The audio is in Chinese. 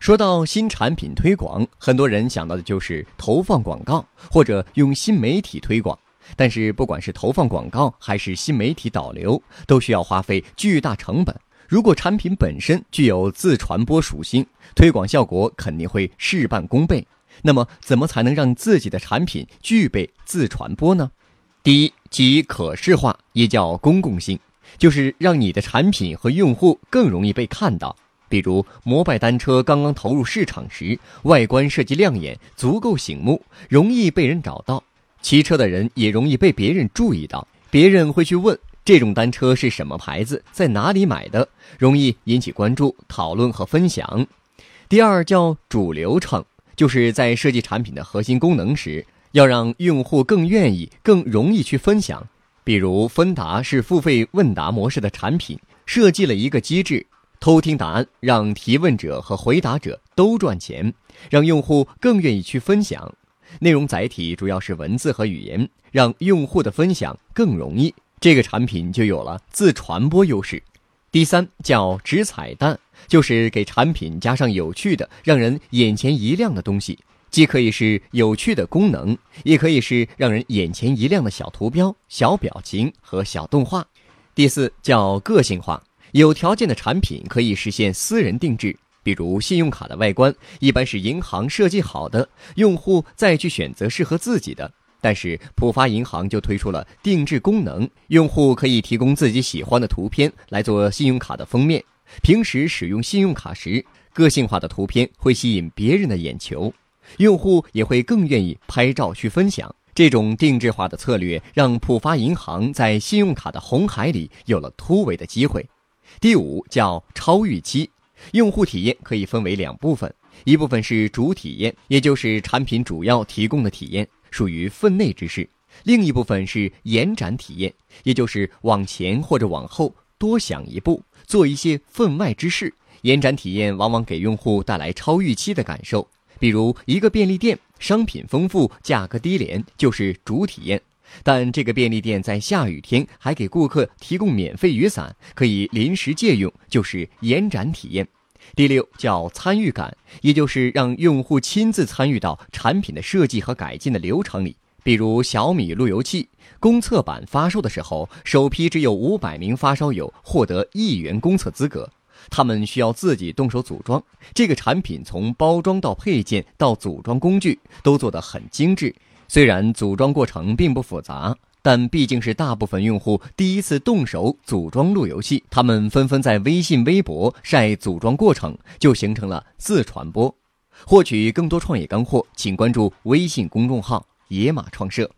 说到新产品推广，很多人想到的就是投放广告或者用新媒体推广。但是，不管是投放广告还是新媒体导流，都需要花费巨大成本。如果产品本身具有自传播属性，推广效果肯定会事半功倍。那么，怎么才能让自己的产品具备自传播呢？第一，即可视化，也叫公共性，就是让你的产品和用户更容易被看到。比如，摩拜单车刚刚投入市场时，外观设计亮眼，足够醒目，容易被人找到。骑车的人也容易被别人注意到，别人会去问这种单车是什么牌子，在哪里买的，容易引起关注、讨论和分享。第二叫主流程，就是在设计产品的核心功能时，要让用户更愿意、更容易去分享。比如，芬达是付费问答模式的产品，设计了一个机制。偷听答案，让提问者和回答者都赚钱，让用户更愿意去分享。内容载体主要是文字和语言，让用户的分享更容易，这个产品就有了自传播优势。第三叫直彩蛋，就是给产品加上有趣的、让人眼前一亮的东西，既可以是有趣的功能，也可以是让人眼前一亮的小图标、小表情和小动画。第四叫个性化。有条件的产品可以实现私人定制，比如信用卡的外观一般是银行设计好的，用户再去选择适合自己的。但是浦发银行就推出了定制功能，用户可以提供自己喜欢的图片来做信用卡的封面。平时使用信用卡时，个性化的图片会吸引别人的眼球，用户也会更愿意拍照去分享。这种定制化的策略让浦发银行在信用卡的红海里有了突围的机会。第五叫超预期，用户体验可以分为两部分，一部分是主体验，也就是产品主要提供的体验，属于分内之事；另一部分是延展体验，也就是往前或者往后多想一步，做一些分外之事。延展体验往往给用户带来超预期的感受，比如一个便利店，商品丰富，价格低廉，就是主体验。但这个便利店在下雨天还给顾客提供免费雨伞，可以临时借用，就是延展体验。第六叫参与感，也就是让用户亲自参与到产品的设计和改进的流程里。比如小米路由器公测版发售的时候，首批只有五百名发烧友获得一元公测资格，他们需要自己动手组装这个产品，从包装到配件到组装工具都做得很精致。虽然组装过程并不复杂，但毕竟是大部分用户第一次动手组装路由器，他们纷纷在微信、微博晒组装过程，就形成了自传播。获取更多创业干货，请关注微信公众号“野马创社”。